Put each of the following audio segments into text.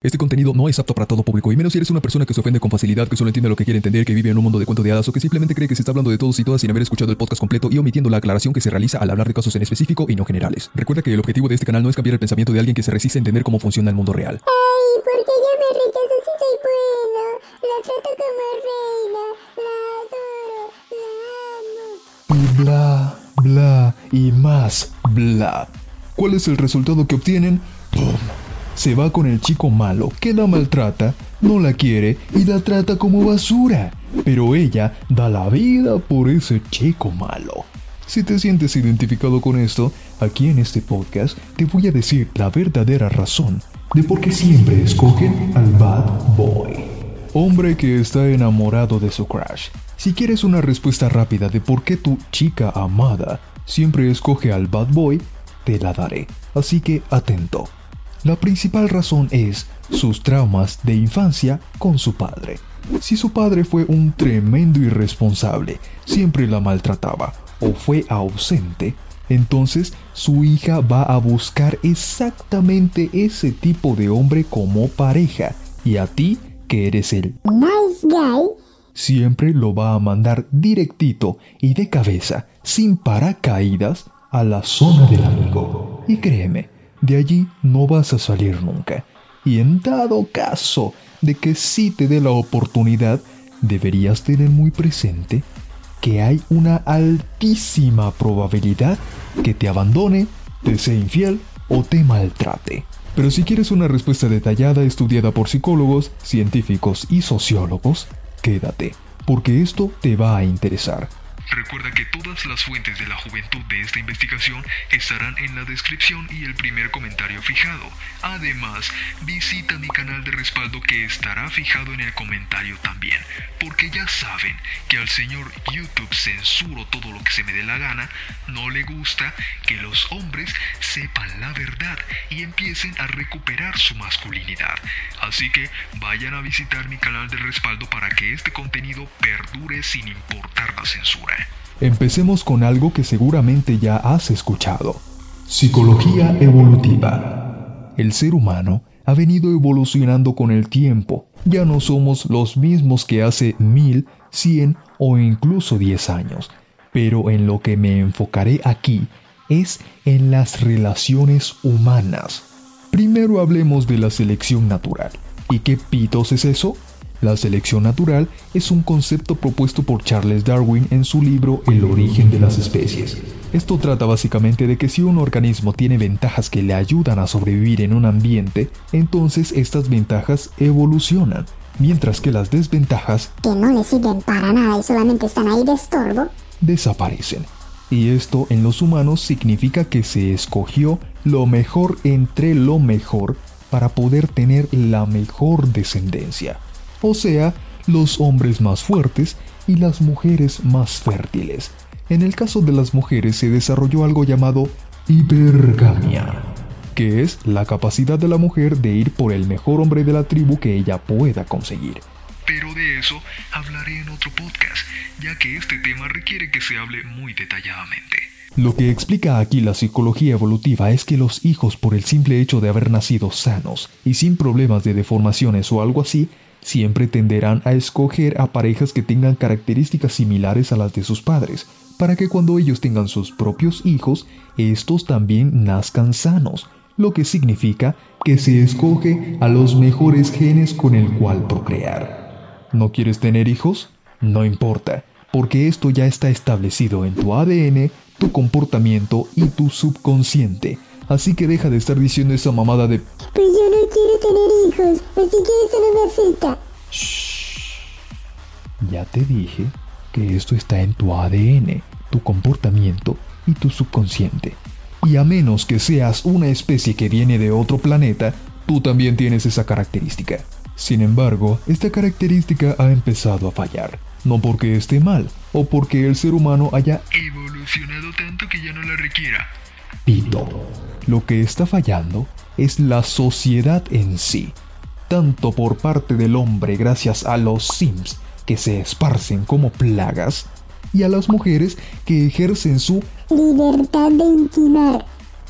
Este contenido no es apto para todo público, y menos si eres una persona que se ofende con facilidad, que solo entiende lo que quiere entender, que vive en un mundo de cuento de hadas o que simplemente cree que se está hablando de todos y todas sin haber escuchado el podcast completo y omitiendo la aclaración que se realiza al hablar de casos en específico y no generales. Recuerda que el objetivo de este canal no es cambiar el pensamiento de alguien que se resiste a entender cómo funciona el mundo real. Ay, porque ella me rechaza si soy bueno. La trato como reina. La adoro. La amo. Bla, bla, y más bla. ¿Cuál es el resultado que obtienen? ¡Pum! Se va con el chico malo que la maltrata, no la quiere y la trata como basura. Pero ella da la vida por ese chico malo. Si te sientes identificado con esto, aquí en este podcast te voy a decir la verdadera razón de por qué siempre escogen al bad boy. Hombre que está enamorado de su crush. Si quieres una respuesta rápida de por qué tu chica amada siempre escoge al bad boy, te la daré. Así que atento. La principal razón es sus traumas de infancia con su padre. Si su padre fue un tremendo irresponsable, siempre la maltrataba o fue ausente, entonces su hija va a buscar exactamente ese tipo de hombre como pareja y a ti, que eres el Nice guy. siempre lo va a mandar directito y de cabeza, sin paracaídas, a la zona del amigo. Y créeme, de allí no vas a salir nunca. Y en dado caso de que sí te dé la oportunidad, deberías tener muy presente que hay una altísima probabilidad que te abandone, te sea infiel o te maltrate. Pero si quieres una respuesta detallada estudiada por psicólogos, científicos y sociólogos, quédate, porque esto te va a interesar. Recuerda que todas las fuentes de la juventud de esta investigación estarán en la descripción y el primer comentario fijado. Además, visita mi canal de respaldo que estará fijado en el comentario también, porque ya saben que al señor YouTube censuro todo lo que se me dé la gana, no le gusta que los hombres sepan la verdad y empiecen a recuperar su masculinidad. Así que vayan a visitar mi canal de respaldo para que este contenido perdure sin importar la censura. Empecemos con algo que seguramente ya has escuchado. Psicología evolutiva. El ser humano ha venido evolucionando con el tiempo. Ya no somos los mismos que hace mil, cien o incluso diez años. Pero en lo que me enfocaré aquí es en las relaciones humanas. Primero hablemos de la selección natural. ¿Y qué pitos es eso? La selección natural es un concepto propuesto por Charles Darwin en su libro El origen de las especies. Esto trata básicamente de que si un organismo tiene ventajas que le ayudan a sobrevivir en un ambiente, entonces estas ventajas evolucionan, mientras que las desventajas Que no le sirven para nada y solamente están ahí de estorbo. desaparecen. Y esto en los humanos significa que se escogió lo mejor entre lo mejor para poder tener la mejor descendencia. O sea, los hombres más fuertes y las mujeres más fértiles. En el caso de las mujeres se desarrolló algo llamado hipergamia, que es la capacidad de la mujer de ir por el mejor hombre de la tribu que ella pueda conseguir. Pero de eso hablaré en otro podcast, ya que este tema requiere que se hable muy detalladamente. Lo que explica aquí la psicología evolutiva es que los hijos por el simple hecho de haber nacido sanos y sin problemas de deformaciones o algo así, siempre tenderán a escoger a parejas que tengan características similares a las de sus padres, para que cuando ellos tengan sus propios hijos, estos también nazcan sanos, lo que significa que se escoge a los mejores genes con el cual procrear. ¿No quieres tener hijos? No importa, porque esto ya está establecido en tu ADN, tu comportamiento y tu subconsciente. Así que deja de estar diciendo esa mamada de Pues tener hijos, que eso no me afecta. Ya te dije que esto está en tu ADN, tu comportamiento y tu subconsciente. Y a menos que seas una especie que viene de otro planeta, tú también tienes esa característica. Sin embargo, esta característica ha empezado a fallar. No porque esté mal, o porque el ser humano haya evolucionado tanto que ya no la requiera. Pito. Lo que está fallando es la sociedad en sí, tanto por parte del hombre gracias a los sims que se esparcen como plagas, y a las mujeres que ejercen su Libertad de intimar.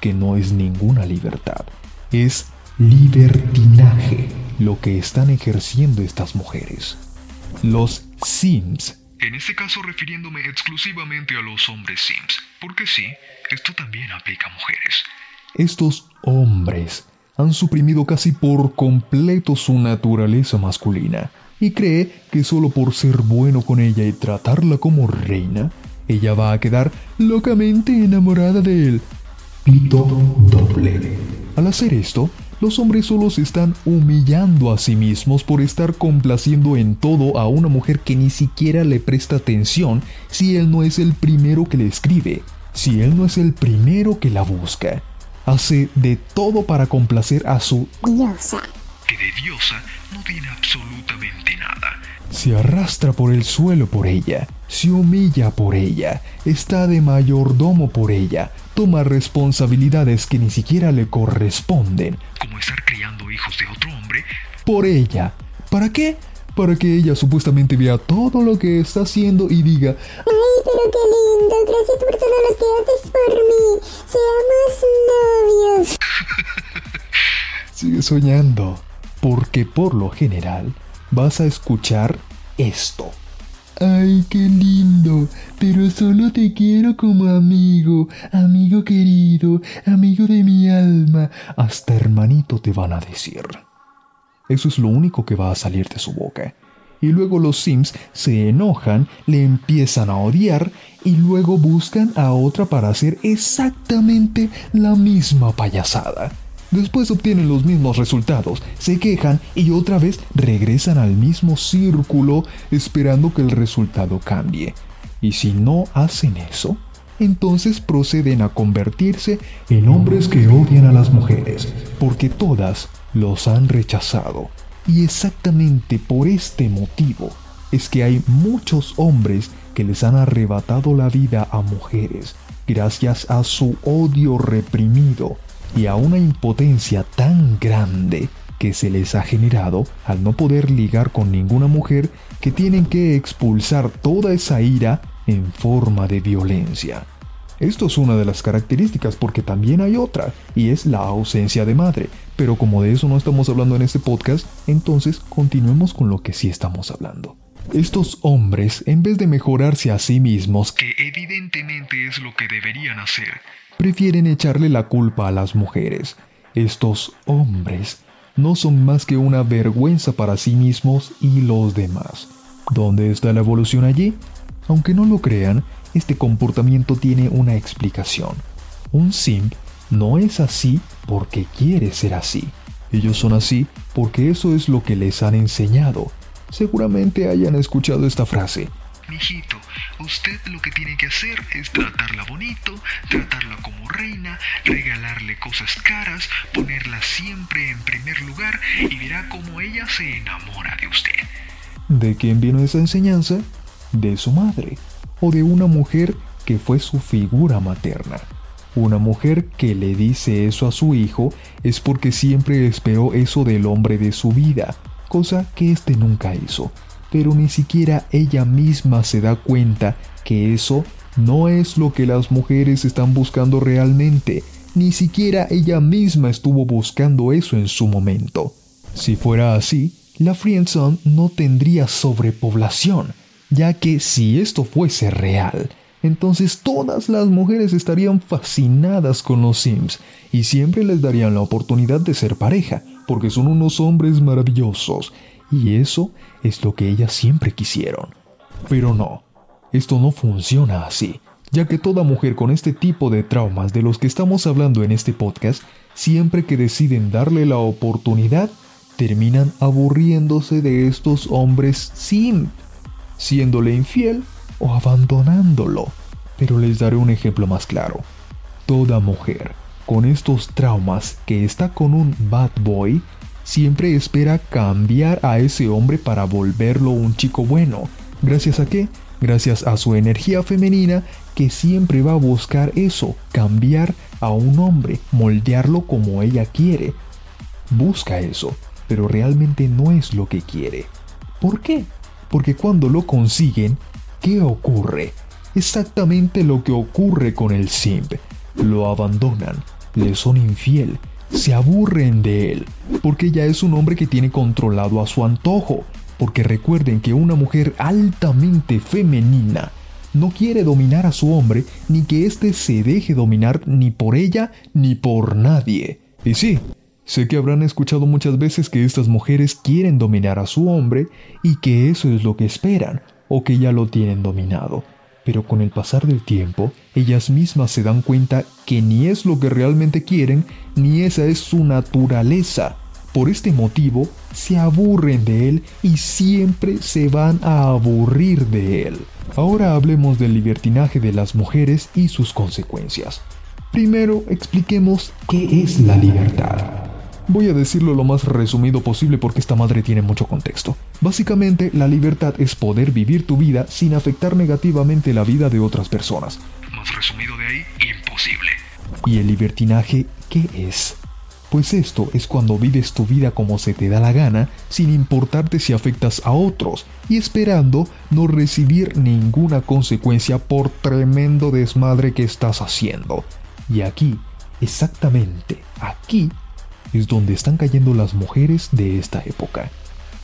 que no es ninguna libertad, es libertinaje lo que están ejerciendo estas mujeres. Los Sims. En este caso refiriéndome exclusivamente a los hombres Sims, porque sí, esto también aplica a mujeres. Estos hombres han suprimido casi por completo su naturaleza masculina y cree que solo por ser bueno con ella y tratarla como reina, ella va a quedar locamente enamorada de él. Pito doble. Al hacer esto, los hombres solo se están humillando a sí mismos por estar complaciendo en todo a una mujer que ni siquiera le presta atención si él no es el primero que le escribe, si él no es el primero que la busca. Hace de todo para complacer a su diosa. Que de diosa no tiene absolutamente nada. Se arrastra por el suelo por ella, se humilla por ella, está de mayordomo por ella, toma responsabilidades que ni siquiera le corresponden. Como estar criando hijos de otro hombre. Por ella. ¿Para qué? Para que ella supuestamente vea todo lo que está haciendo y diga, Ay, pero qué lindo. Gracias por todo lo que haces por mí. Seamos novios. sigue soñando. Porque por lo general vas a escuchar esto. Ay, qué lindo, pero solo te quiero como amigo, amigo querido, amigo de mi alma. Hasta hermanito te van a decir. Eso es lo único que va a salir de su boca. Y luego los Sims se enojan, le empiezan a odiar y luego buscan a otra para hacer exactamente la misma payasada. Después obtienen los mismos resultados, se quejan y otra vez regresan al mismo círculo esperando que el resultado cambie. Y si no hacen eso, entonces proceden a convertirse en hombres que odian a las mujeres, porque todas los han rechazado. Y exactamente por este motivo es que hay muchos hombres que les han arrebatado la vida a mujeres, gracias a su odio reprimido y a una impotencia tan grande que se les ha generado al no poder ligar con ninguna mujer que tienen que expulsar toda esa ira en forma de violencia. Esto es una de las características porque también hay otra, y es la ausencia de madre. Pero como de eso no estamos hablando en este podcast, entonces continuemos con lo que sí estamos hablando. Estos hombres, en vez de mejorarse a sí mismos, Que evidentemente es lo que deberían hacer. prefieren echarle la culpa a las mujeres. Estos hombres no son más que una vergüenza para sí mismos y los demás. ¿Dónde está la evolución allí? Aunque no lo crean, este comportamiento tiene una explicación. Un simp no es así porque quiere ser así. Ellos son así porque eso es lo que les han enseñado. Seguramente hayan escuchado esta frase. Mijito, usted lo que tiene que hacer es tratarla bonito, tratarla como reina, regalarle cosas caras, ponerla siempre en primer lugar y verá cómo ella se enamora de usted. ¿De quién vino esa enseñanza? De su madre, o de una mujer que fue su figura materna. Una mujer que le dice eso a su hijo es porque siempre esperó eso del hombre de su vida, cosa que éste nunca hizo. Pero ni siquiera ella misma se da cuenta que eso no es lo que las mujeres están buscando realmente. Ni siquiera ella misma estuvo buscando eso en su momento. Si fuera así, la friendzone no tendría sobrepoblación, ya que si esto fuese real, entonces todas las mujeres estarían fascinadas con los Sims y siempre les darían la oportunidad de ser pareja, porque son unos hombres maravillosos, y eso es lo que ellas siempre quisieron. Pero no, esto no funciona así, ya que toda mujer con este tipo de traumas de los que estamos hablando en este podcast, siempre que deciden darle la oportunidad, terminan aburriéndose de estos hombres simp, siéndole infiel o abandonándolo. Pero les daré un ejemplo más claro. Toda mujer con estos traumas que está con un bad boy siempre espera cambiar a ese hombre para volverlo un chico bueno. ¿Gracias a qué? Gracias a su energía femenina que siempre va a buscar eso, cambiar a un hombre, moldearlo como ella quiere. Busca eso, pero realmente no es lo que quiere. ¿Por qué? Porque cuando lo consiguen, ¿qué ocurre? Exactamente lo que ocurre con el simp. Lo abandonan, le son infiel, se aburren de él, porque ya es un hombre que tiene controlado a su antojo, porque recuerden que una mujer altamente femenina no quiere dominar a su hombre ni que éste se deje dominar ni por ella ni por nadie. Y sí, sé que habrán escuchado muchas veces que estas mujeres quieren dominar a su hombre y que eso es lo que esperan, o que ya lo tienen dominado. Pero con el pasar del tiempo, ellas mismas se dan cuenta que ni es lo que realmente quieren, ni esa es su naturaleza. Por este motivo, se aburren de él y siempre se van a aburrir de él. Ahora hablemos del libertinaje de las mujeres y sus consecuencias. Primero, expliquemos qué es la libertad. Voy a decirlo lo más resumido posible porque esta madre tiene mucho contexto. Básicamente, la libertad es poder vivir tu vida sin afectar negativamente la vida de otras personas. Más resumido de ahí, imposible. ¿Y el libertinaje qué es? Pues esto es cuando vives tu vida como se te da la gana, sin importarte si afectas a otros, y esperando no recibir ninguna consecuencia por tremendo desmadre que estás haciendo. Y aquí, exactamente aquí, es donde están cayendo las mujeres de esta época.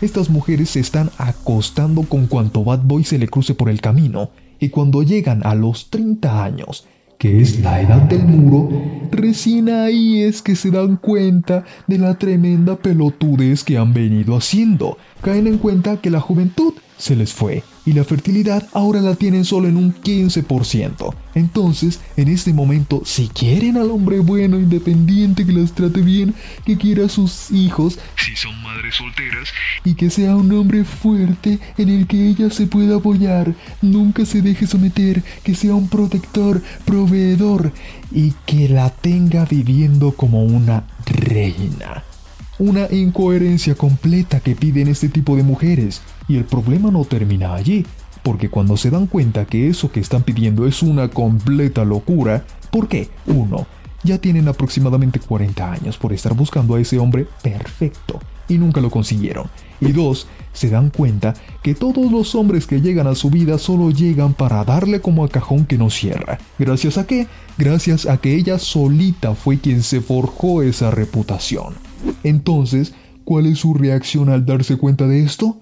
Estas mujeres se están acostando con cuanto bad boy se le cruce por el camino, y cuando llegan a los 30 años, que es la edad del muro, recién ahí es que se dan cuenta de la tremenda pelotudez que han venido haciendo. Caen en cuenta que la juventud se les fue y la fertilidad ahora la tienen solo en un 15%. Entonces, en este momento, si quieren al hombre bueno, independiente, que las trate bien, que quiera a sus hijos, Si son madres solteras, y que sea un hombre fuerte en el que ella se pueda apoyar, nunca se deje someter, que sea un protector, proveedor y que la tenga viviendo como una reina. Una incoherencia completa que piden este tipo de mujeres. Y el problema no termina allí, porque cuando se dan cuenta que eso que están pidiendo es una completa locura, ¿por qué? Uno, ya tienen aproximadamente 40 años por estar buscando a ese hombre perfecto y nunca lo consiguieron. Y dos, se dan cuenta que todos los hombres que llegan a su vida solo llegan para darle como a cajón que no cierra. ¿Gracias a qué? Gracias a que ella solita fue quien se forjó esa reputación. Entonces, ¿cuál es su reacción al darse cuenta de esto?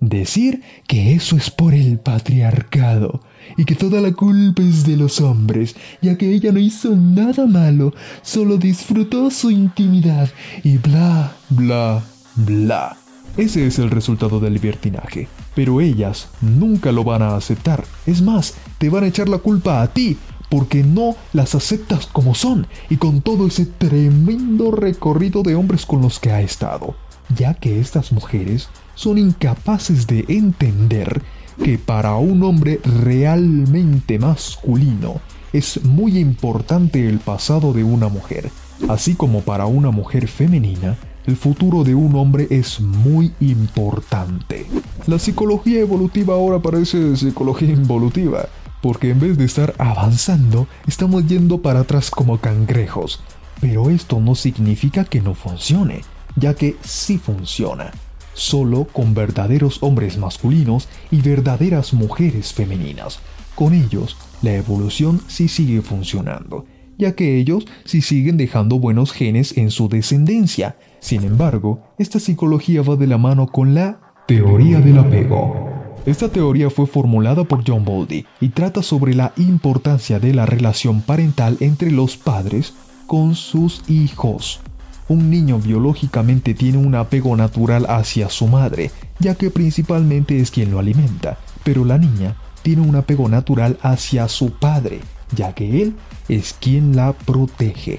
Decir que eso es por el patriarcado y que toda la culpa es de los hombres, ya que ella no hizo nada malo, solo disfrutó su intimidad y bla, bla, bla. Ese es el resultado del libertinaje, pero ellas nunca lo van a aceptar. Es más, te van a echar la culpa a ti, porque no las aceptas como son y con todo ese tremendo recorrido de hombres con los que ha estado, ya que estas mujeres son incapaces de entender que para un hombre realmente masculino es muy importante el pasado de una mujer, así como para una mujer femenina el futuro de un hombre es muy importante. La psicología evolutiva ahora parece psicología involutiva, porque en vez de estar avanzando, estamos yendo para atrás como cangrejos. Pero esto no significa que no funcione, ya que sí funciona, solo con verdaderos hombres masculinos y verdaderas mujeres femeninas. Con ellos, la evolución sí sigue funcionando, ya que ellos sí siguen dejando buenos genes en su descendencia. Sin embargo, esta psicología va de la mano con la teoría del apego. Esta teoría fue formulada por John Bowlby y trata sobre la importancia de la relación parental entre los padres con sus hijos. Un niño biológicamente tiene un apego natural hacia su madre, ya que principalmente es quien lo alimenta, pero la niña tiene un apego natural hacia su padre, ya que él es quien la protege.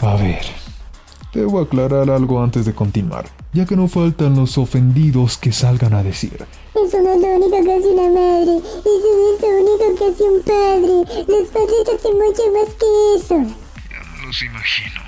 A ver, debo aclarar algo antes de continuar, ya que no faltan los ofendidos que salgan a decir. Eso no es lo único que hace una madre. Eso no es lo único que hace un padre. Los padres hacen mucho más que eso. ya me los imagino.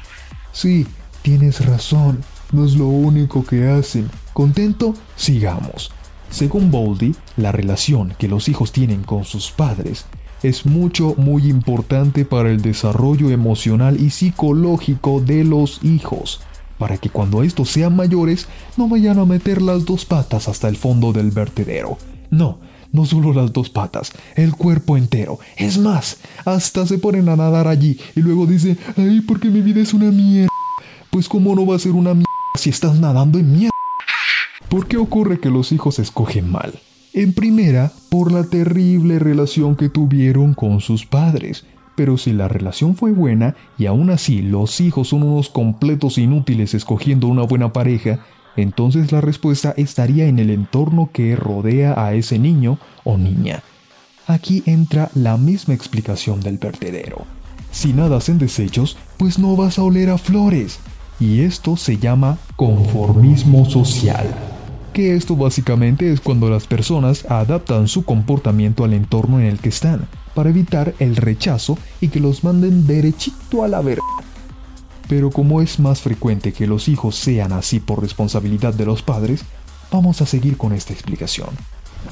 Sí, tienes razón, no es lo único que hacen. ¿Contento? Sigamos. Según Bowlby, la relación que los hijos tienen con sus padres es mucho, muy importante para el desarrollo emocional y psicológico de los hijos, para que cuando estos sean mayores no vayan a meter las dos patas hasta el fondo del vertedero. No, no solo las dos patas, el cuerpo entero. Es más, hasta se ponen a nadar allí y luego dicen, ay, porque mi vida es una mierda. Pues cómo no va a ser una mierda si estás nadando en mierda. ¿Por qué ocurre que los hijos escogen mal? En primera, por la terrible relación que tuvieron con sus padres. Pero si la relación fue buena y aún así los hijos son unos completos inútiles escogiendo una buena pareja, entonces la respuesta estaría en el entorno que rodea a ese niño o niña. Aquí entra la misma explicación del vertedero. Si nadas en desechos, pues no vas a oler a flores. Y esto se llama conformismo social. Que esto básicamente es cuando las personas adaptan su comportamiento al entorno en el que están, para evitar el rechazo y que los manden derechito a la verga. Pero como es más frecuente que los hijos sean así por responsabilidad de los padres, vamos a seguir con esta explicación.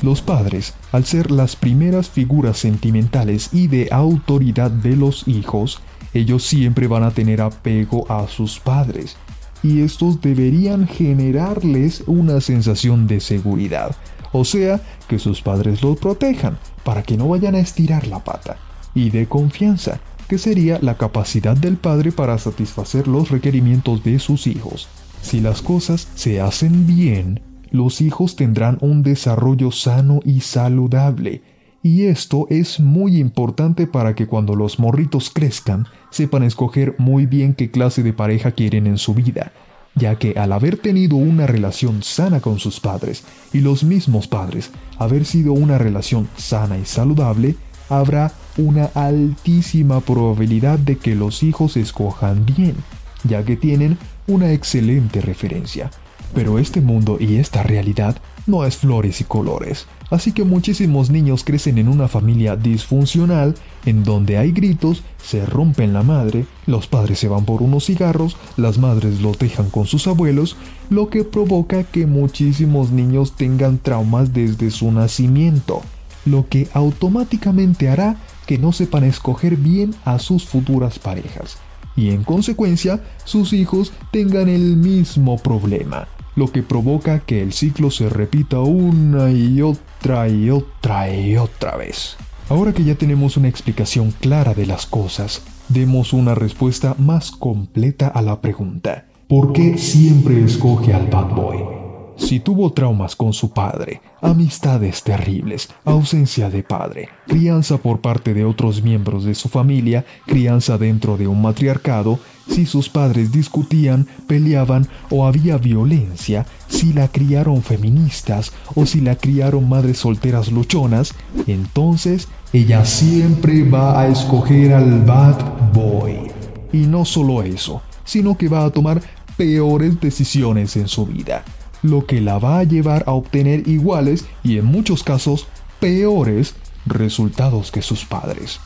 Los padres, al ser las primeras figuras sentimentales y de autoridad de los hijos, ellos siempre van a tener apego a sus padres, y estos deberían generarles una sensación de seguridad, o sea, que sus padres los protejan para que no vayan a estirar la pata, y de confianza, que sería la capacidad del padre para satisfacer los requerimientos de sus hijos. Si las cosas se hacen bien, los hijos tendrán un desarrollo sano y saludable, y esto es muy importante para que cuando los morritos crezcan sepan escoger muy bien qué clase de pareja quieren en su vida, ya que al haber tenido una relación sana con sus padres y los mismos padres haber sido una relación sana y saludable, habrá una altísima probabilidad de que los hijos escojan bien, ya que tienen una excelente referencia. Pero este mundo y esta realidad no es flores y colores, así que muchísimos niños crecen en una familia disfuncional en donde hay gritos, se rompen la madre, los padres se van por unos cigarros, las madres los dejan con sus abuelos, lo que provoca que muchísimos niños tengan traumas desde su nacimiento, lo que automáticamente hará que no sepan escoger bien a sus futuras parejas y en consecuencia sus hijos tengan el mismo problema, lo que provoca que el ciclo se repita una y otra y otra y otra vez. Ahora que ya tenemos una explicación clara de las cosas, demos una respuesta más completa a la pregunta. ¿Por qué siempre escoge al bad boy? Si tuvo traumas con su padre, amistades terribles, ausencia de padre, crianza por parte de otros miembros de su familia, crianza dentro de un matriarcado, si sus padres discutían, peleaban o había violencia, si la criaron feministas o si la criaron madres solteras luchonas, entonces ella siempre va a escoger al bad boy. Y no solo eso, sino que va a tomar peores decisiones en su vida lo que la va a llevar a obtener iguales y en muchos casos peores resultados que sus padres.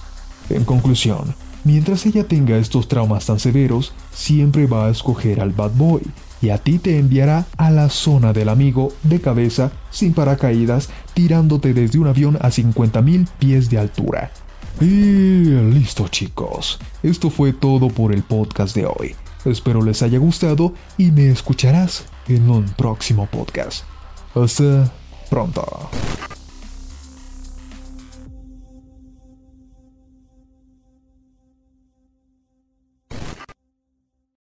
En conclusión, mientras ella tenga estos traumas tan severos, siempre va a escoger al bad boy y a ti te enviará a la zona del amigo de cabeza sin paracaídas tirándote desde un avión a 50.000 pies de altura. Y listo chicos, esto fue todo por el podcast de hoy. Espero les haya gustado y me escucharás en un próximo podcast. Hasta pronto.